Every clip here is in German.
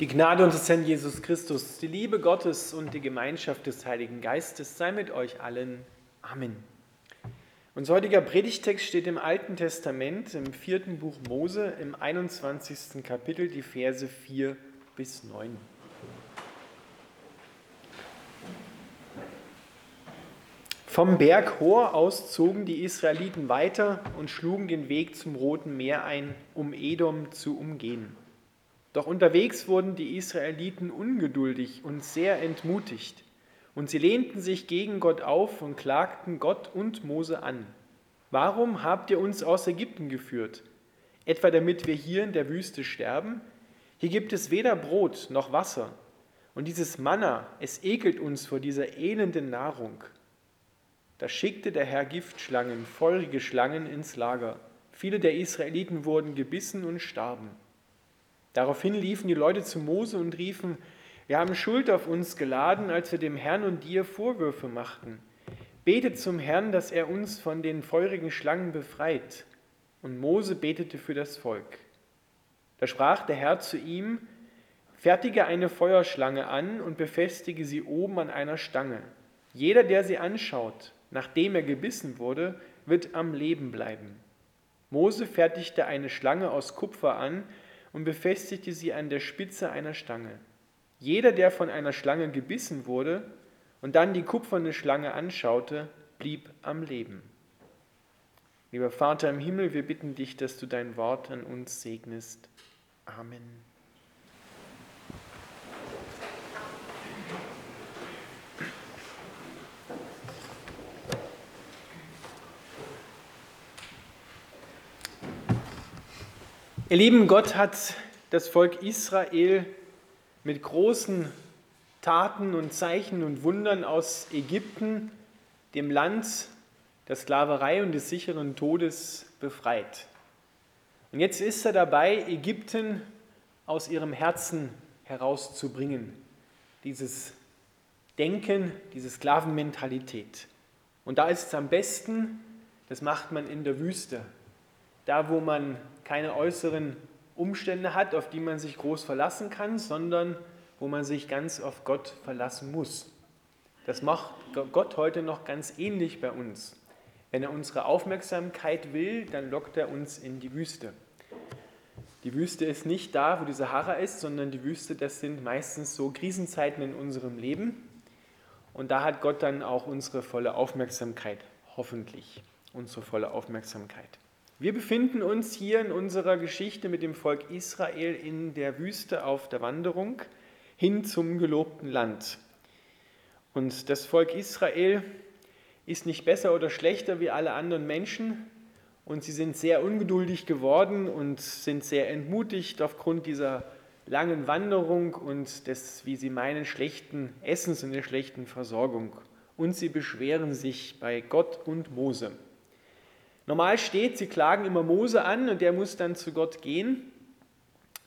Die Gnade unseres Herrn Jesus Christus, die Liebe Gottes und die Gemeinschaft des Heiligen Geistes sei mit euch allen. Amen. Unser heutiger Predigtext steht im Alten Testament, im vierten Buch Mose, im 21. Kapitel, die Verse 4 bis 9. Vom Berg Hor aus zogen die Israeliten weiter und schlugen den Weg zum Roten Meer ein, um Edom zu umgehen. Doch unterwegs wurden die Israeliten ungeduldig und sehr entmutigt, und sie lehnten sich gegen Gott auf und klagten Gott und Mose an. Warum habt ihr uns aus Ägypten geführt? Etwa damit wir hier in der Wüste sterben? Hier gibt es weder Brot noch Wasser, und dieses Manna, es ekelt uns vor dieser elenden Nahrung. Da schickte der Herr Giftschlangen, feurige Schlangen ins Lager. Viele der Israeliten wurden gebissen und starben. Daraufhin liefen die Leute zu Mose und riefen, wir haben Schuld auf uns geladen, als wir dem Herrn und dir Vorwürfe machten. Betet zum Herrn, dass er uns von den feurigen Schlangen befreit. Und Mose betete für das Volk. Da sprach der Herr zu ihm, fertige eine Feuerschlange an und befestige sie oben an einer Stange. Jeder, der sie anschaut, nachdem er gebissen wurde, wird am Leben bleiben. Mose fertigte eine Schlange aus Kupfer an und befestigte sie an der Spitze einer Stange. Jeder, der von einer Schlange gebissen wurde und dann die kupferne Schlange anschaute, blieb am Leben. Lieber Vater im Himmel, wir bitten dich, dass du dein Wort an uns segnest. Amen. Ihr Lieben, Gott hat das Volk Israel mit großen Taten und Zeichen und Wundern aus Ägypten, dem Land der Sklaverei und des sicheren Todes, befreit. Und jetzt ist er dabei, Ägypten aus ihrem Herzen herauszubringen. Dieses Denken, diese Sklavenmentalität. Und da ist es am besten, das macht man in der Wüste, da wo man keine äußeren Umstände hat, auf die man sich groß verlassen kann, sondern wo man sich ganz auf Gott verlassen muss. Das macht Gott heute noch ganz ähnlich bei uns. Wenn er unsere Aufmerksamkeit will, dann lockt er uns in die Wüste. Die Wüste ist nicht da, wo die Sahara ist, sondern die Wüste, das sind meistens so Krisenzeiten in unserem Leben. Und da hat Gott dann auch unsere volle Aufmerksamkeit, hoffentlich unsere volle Aufmerksamkeit. Wir befinden uns hier in unserer Geschichte mit dem Volk Israel in der Wüste auf der Wanderung hin zum gelobten Land. Und das Volk Israel ist nicht besser oder schlechter wie alle anderen Menschen und sie sind sehr ungeduldig geworden und sind sehr entmutigt aufgrund dieser langen Wanderung und des, wie sie meinen, schlechten Essens und der schlechten Versorgung. Und sie beschweren sich bei Gott und Mose. Normal steht, sie klagen immer Mose an und der muss dann zu Gott gehen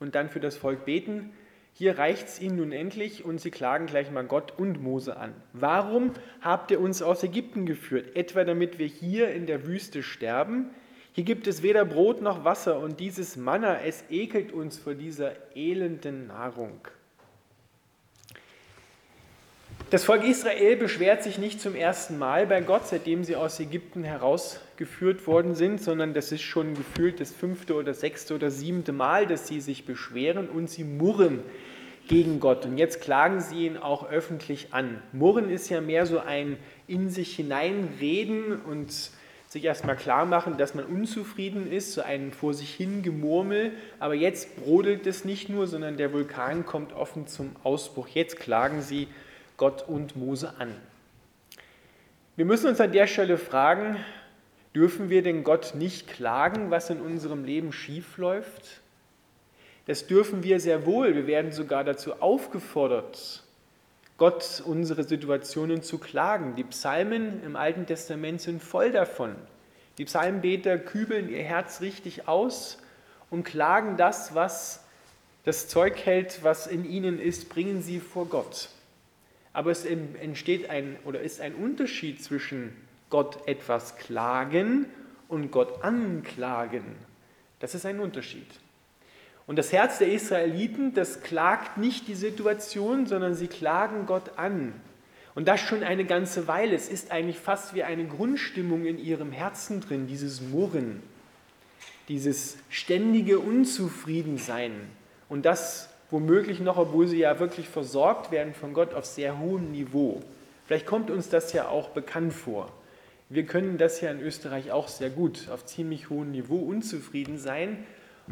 und dann für das Volk beten. Hier reicht es ihnen nun endlich und sie klagen gleich mal Gott und Mose an. Warum habt ihr uns aus Ägypten geführt? Etwa damit wir hier in der Wüste sterben? Hier gibt es weder Brot noch Wasser und dieses Manna, es ekelt uns vor dieser elenden Nahrung. Das Volk Israel beschwert sich nicht zum ersten Mal bei Gott, seitdem sie aus Ägypten herausgeführt worden sind, sondern das ist schon gefühlt das fünfte oder sechste oder siebte Mal, dass sie sich beschweren und sie murren gegen Gott. Und jetzt klagen sie ihn auch öffentlich an. Murren ist ja mehr so ein in sich hineinreden und sich erstmal klar machen, dass man unzufrieden ist, so ein vor sich hin Gemurmel. Aber jetzt brodelt es nicht nur, sondern der Vulkan kommt offen zum Ausbruch. Jetzt klagen sie Gott und Mose an. Wir müssen uns an der Stelle fragen, dürfen wir denn Gott nicht klagen, was in unserem Leben schiefläuft? Das dürfen wir sehr wohl. Wir werden sogar dazu aufgefordert, Gott unsere Situationen zu klagen. Die Psalmen im Alten Testament sind voll davon. Die Psalmbeter kübeln ihr Herz richtig aus und klagen das, was das Zeug hält, was in ihnen ist, bringen sie vor Gott. Aber es entsteht ein oder ist ein Unterschied zwischen Gott etwas klagen und Gott anklagen. Das ist ein Unterschied. Und das Herz der Israeliten, das klagt nicht die Situation, sondern sie klagen Gott an. Und das schon eine ganze Weile. Es ist eigentlich fast wie eine Grundstimmung in ihrem Herzen drin, dieses Murren, dieses ständige Unzufriedensein. Und das womöglich noch, obwohl sie ja wirklich versorgt werden von Gott auf sehr hohem Niveau. Vielleicht kommt uns das ja auch bekannt vor. Wir können das ja in Österreich auch sehr gut auf ziemlich hohem Niveau unzufrieden sein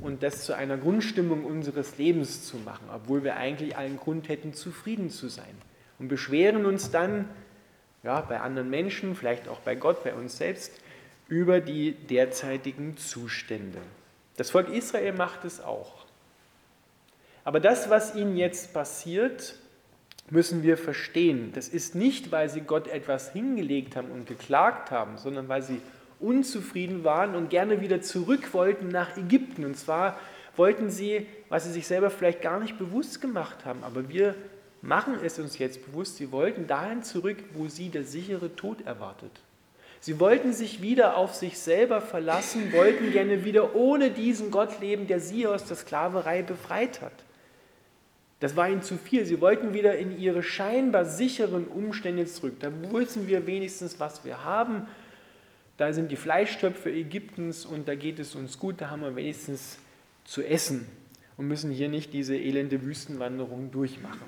und das zu einer Grundstimmung unseres Lebens zu machen, obwohl wir eigentlich allen Grund hätten, zufrieden zu sein. Und beschweren uns dann ja, bei anderen Menschen, vielleicht auch bei Gott, bei uns selbst, über die derzeitigen Zustände. Das Volk Israel macht es auch. Aber das, was ihnen jetzt passiert, müssen wir verstehen. Das ist nicht, weil sie Gott etwas hingelegt haben und geklagt haben, sondern weil sie unzufrieden waren und gerne wieder zurück wollten nach Ägypten. Und zwar wollten sie, was sie sich selber vielleicht gar nicht bewusst gemacht haben, aber wir machen es uns jetzt bewusst, sie wollten dahin zurück, wo sie der sichere Tod erwartet. Sie wollten sich wieder auf sich selber verlassen, wollten gerne wieder ohne diesen Gott leben, der sie aus der Sklaverei befreit hat. Das war ihnen zu viel. Sie wollten wieder in ihre scheinbar sicheren Umstände zurück. Da wissen wir wenigstens, was wir haben da sind die Fleischtöpfe Ägyptens und da geht es uns gut, da haben wir wenigstens zu essen und müssen hier nicht diese elende Wüstenwanderung durchmachen.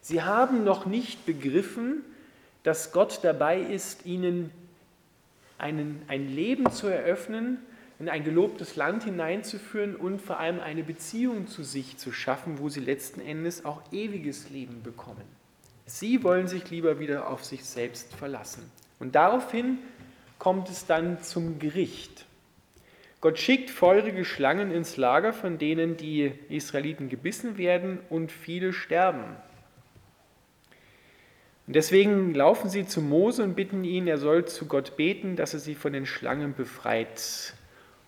Sie haben noch nicht begriffen, dass Gott dabei ist, ihnen einen, ein Leben zu eröffnen, in ein gelobtes Land hineinzuführen und vor allem eine Beziehung zu sich zu schaffen, wo sie letzten Endes auch ewiges Leben bekommen. Sie wollen sich lieber wieder auf sich selbst verlassen. Und daraufhin kommt es dann zum Gericht. Gott schickt feurige Schlangen ins Lager, von denen die Israeliten gebissen werden und viele sterben. Und deswegen laufen sie zu Mose und bitten ihn, er soll zu Gott beten, dass er sie von den Schlangen befreit.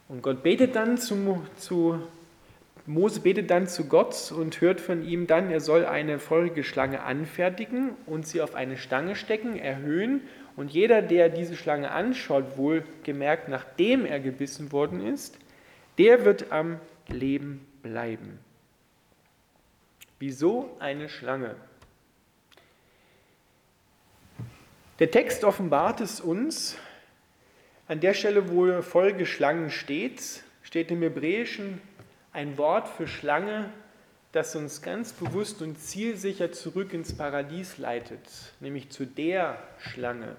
Und Gott betet dann zu, zu Mose betet dann zu Gott und hört von ihm dann, er soll eine feurige Schlange anfertigen und sie auf eine Stange stecken, erhöhen und jeder, der diese Schlange anschaut, wohlgemerkt, nachdem er gebissen worden ist, der wird am Leben bleiben. Wieso eine Schlange? Der Text offenbart es uns. An der Stelle, wo Folge Schlangen steht, steht im Hebräischen ein Wort für Schlange, das uns ganz bewusst und zielsicher zurück ins Paradies leitet, nämlich zu der Schlange.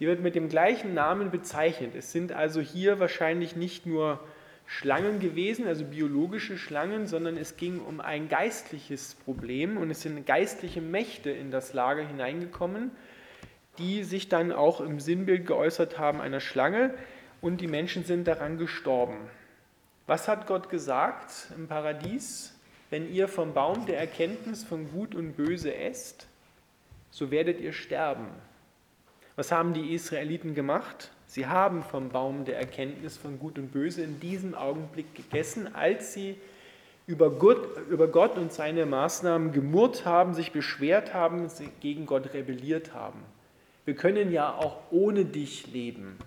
Die wird mit dem gleichen Namen bezeichnet. Es sind also hier wahrscheinlich nicht nur Schlangen gewesen, also biologische Schlangen, sondern es ging um ein geistliches Problem und es sind geistliche Mächte in das Lager hineingekommen, die sich dann auch im Sinnbild geäußert haben einer Schlange und die Menschen sind daran gestorben. Was hat Gott gesagt im Paradies? Wenn ihr vom Baum der Erkenntnis von Gut und Böse esst, so werdet ihr sterben. Was haben die Israeliten gemacht? Sie haben vom Baum der Erkenntnis von Gut und Böse in diesem Augenblick gegessen, als sie über Gott, und seine Maßnahmen gemurrt haben, sich beschwert haben, gegen Gott rebelliert haben. Wir können ja auch ohne dich leben.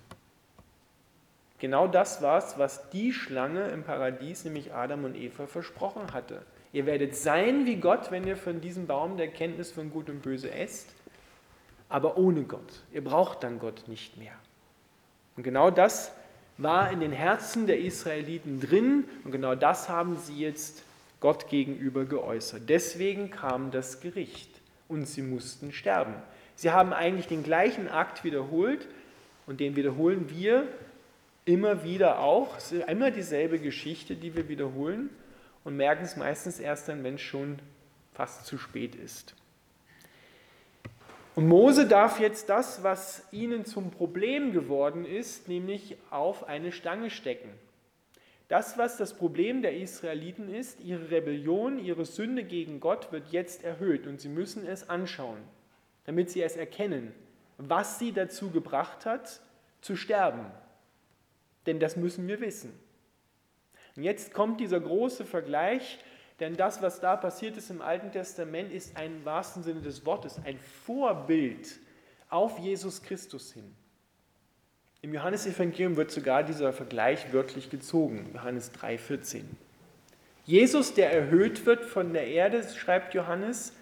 Genau das war es, was die Schlange im Paradies, nämlich Adam und Eva, versprochen hatte. Ihr werdet sein wie Gott, wenn ihr von diesem Baum der Erkenntnis von Gut und Böse esst aber ohne Gott. Ihr braucht dann Gott nicht mehr. Und genau das war in den Herzen der Israeliten drin und genau das haben sie jetzt Gott gegenüber geäußert. Deswegen kam das Gericht und sie mussten sterben. Sie haben eigentlich den gleichen Akt wiederholt und den wiederholen wir immer wieder auch. Es ist immer dieselbe Geschichte, die wir wiederholen und merken es meistens erst dann, wenn es schon fast zu spät ist. Und Mose darf jetzt das, was ihnen zum Problem geworden ist, nämlich auf eine Stange stecken. Das, was das Problem der Israeliten ist, ihre Rebellion, ihre Sünde gegen Gott wird jetzt erhöht und sie müssen es anschauen, damit sie es erkennen, was sie dazu gebracht hat, zu sterben. Denn das müssen wir wissen. Und jetzt kommt dieser große Vergleich denn das, was da passiert ist im Alten Testament, ist ein im wahrsten Sinne des Wortes ein Vorbild auf Jesus Christus hin. Im Johannesevangelium wird sogar dieser Vergleich wörtlich gezogen, Johannes 3,14. Jesus, der erhöht wird von der Erde, schreibt Johannes,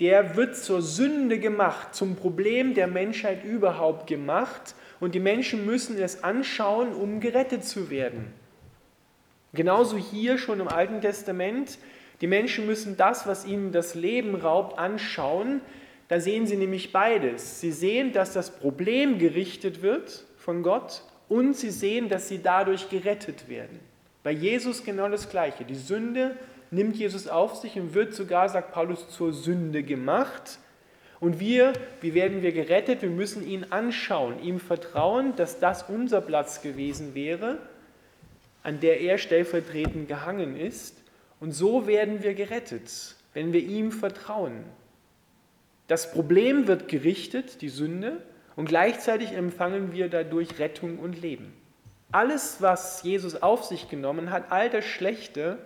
der wird zur Sünde gemacht, zum Problem der Menschheit überhaupt gemacht. Und die Menschen müssen es anschauen, um gerettet zu werden. Genauso hier schon im Alten Testament. Die Menschen müssen das, was ihnen das Leben raubt, anschauen. Da sehen sie nämlich beides. Sie sehen, dass das Problem gerichtet wird von Gott und sie sehen, dass sie dadurch gerettet werden. Bei Jesus genau das Gleiche. Die Sünde nimmt Jesus auf sich und wird sogar, sagt Paulus, zur Sünde gemacht. Und wir, wie werden wir gerettet? Wir müssen ihn anschauen, ihm vertrauen, dass das unser Platz gewesen wäre, an der er stellvertretend gehangen ist. Und so werden wir gerettet, wenn wir ihm vertrauen. Das Problem wird gerichtet, die Sünde, und gleichzeitig empfangen wir dadurch Rettung und Leben. Alles, was Jesus auf sich genommen hat, all das Schlechte,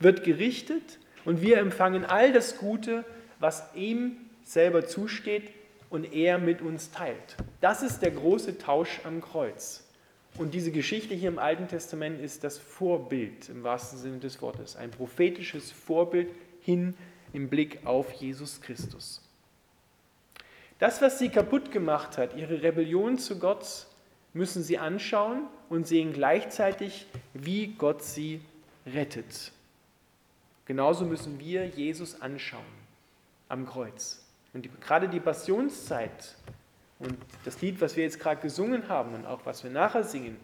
wird gerichtet und wir empfangen all das Gute, was ihm selber zusteht und er mit uns teilt. Das ist der große Tausch am Kreuz. Und diese Geschichte hier im Alten Testament ist das Vorbild im wahrsten Sinne des Wortes, ein prophetisches Vorbild hin im Blick auf Jesus Christus. Das, was sie kaputt gemacht hat, ihre Rebellion zu Gott, müssen sie anschauen und sehen gleichzeitig, wie Gott sie rettet. Genauso müssen wir Jesus anschauen am Kreuz. Und die, gerade die Passionszeit und das Lied, was wir jetzt gerade gesungen haben und auch was wir nachher singen,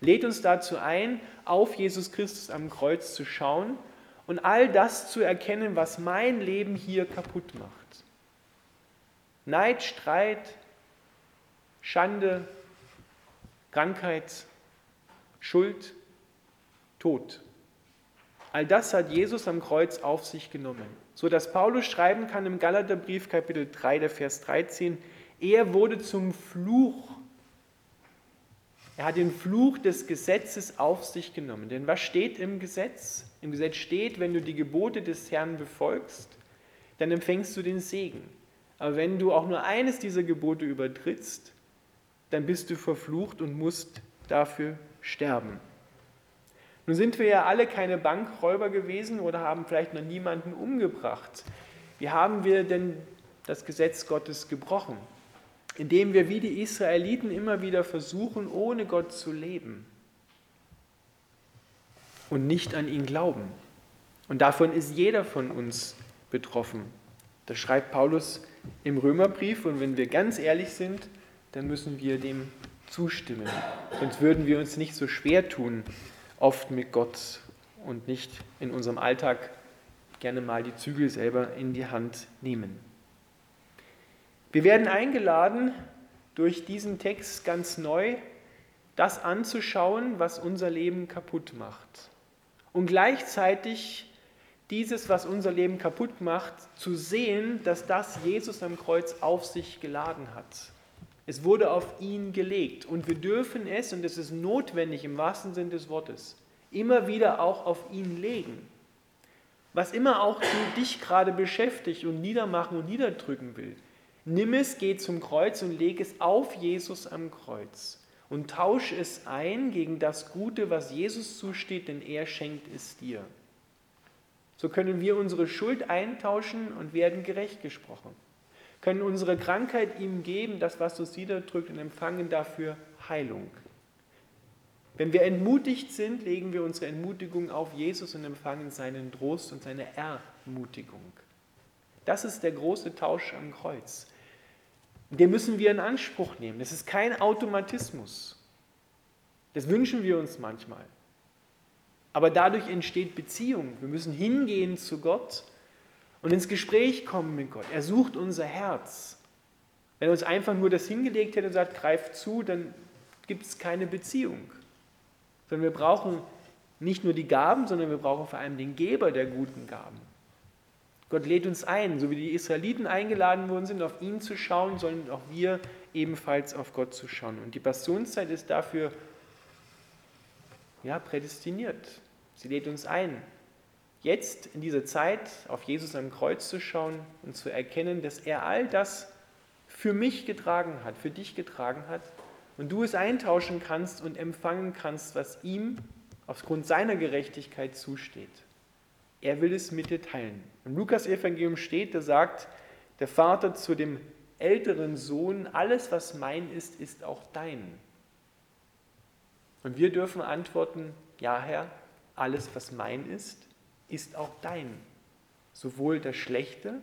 lädt uns dazu ein, auf Jesus Christus am Kreuz zu schauen und all das zu erkennen, was mein Leben hier kaputt macht. Neid, Streit, Schande, Krankheit, Schuld, Tod. All das hat Jesus am Kreuz auf sich genommen, so dass Paulus schreiben kann im Galaterbrief Kapitel 3, der Vers 13, er wurde zum Fluch. Er hat den Fluch des Gesetzes auf sich genommen. Denn was steht im Gesetz? Im Gesetz steht, wenn du die Gebote des Herrn befolgst, dann empfängst du den Segen. Aber wenn du auch nur eines dieser Gebote übertrittst, dann bist du verflucht und musst dafür sterben. Nun sind wir ja alle keine Bankräuber gewesen oder haben vielleicht noch niemanden umgebracht. Wie haben wir denn das Gesetz Gottes gebrochen? Indem wir wie die Israeliten immer wieder versuchen, ohne Gott zu leben und nicht an ihn glauben. Und davon ist jeder von uns betroffen. Das schreibt Paulus im Römerbrief und wenn wir ganz ehrlich sind, dann müssen wir dem zustimmen. Sonst würden wir uns nicht so schwer tun, oft mit Gott und nicht in unserem Alltag gerne mal die Zügel selber in die Hand nehmen. Wir werden eingeladen, durch diesen Text ganz neu das anzuschauen, was unser Leben kaputt macht. Und gleichzeitig dieses, was unser Leben kaputt macht, zu sehen, dass das Jesus am Kreuz auf sich geladen hat. Es wurde auf ihn gelegt und wir dürfen es, und es ist notwendig im wahrsten Sinn des Wortes, immer wieder auch auf ihn legen. Was immer auch dich gerade beschäftigt und niedermachen und niederdrücken will, nimm es, geh zum Kreuz und leg es auf Jesus am Kreuz und tausch es ein gegen das Gute, was Jesus zusteht, denn er schenkt es dir. So können wir unsere Schuld eintauschen und werden gerecht gesprochen können unsere Krankheit ihm geben, das, was uns niederdrückt, und empfangen dafür Heilung. Wenn wir entmutigt sind, legen wir unsere Entmutigung auf Jesus und empfangen seinen Trost und seine Ermutigung. Das ist der große Tausch am Kreuz. Den müssen wir in Anspruch nehmen. Das ist kein Automatismus. Das wünschen wir uns manchmal. Aber dadurch entsteht Beziehung. Wir müssen hingehen zu Gott und ins Gespräch kommen mit Gott. Er sucht unser Herz. Wenn er uns einfach nur das hingelegt hätte und sagt, greif zu, dann gibt es keine Beziehung. Sondern wir brauchen nicht nur die Gaben, sondern wir brauchen vor allem den Geber der guten Gaben. Gott lädt uns ein, so wie die Israeliten eingeladen worden sind, auf ihn zu schauen, sollen auch wir ebenfalls auf Gott zu schauen. Und die Passionszeit ist dafür ja, prädestiniert. Sie lädt uns ein, jetzt in dieser Zeit auf Jesus am Kreuz zu schauen und zu erkennen, dass er all das für mich getragen hat, für dich getragen hat und du es eintauschen kannst und empfangen kannst, was ihm aufgrund seiner Gerechtigkeit zusteht. Er will es mit dir teilen. Im Lukas-Evangelium steht, da sagt der Vater zu dem älteren Sohn, alles, was mein ist, ist auch dein. Und wir dürfen antworten, ja Herr, alles, was mein ist, ist auch dein. Sowohl das Schlechte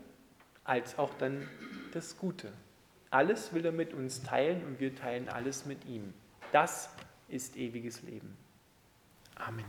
als auch dann das Gute. Alles will er mit uns teilen und wir teilen alles mit ihm. Das ist ewiges Leben. Amen.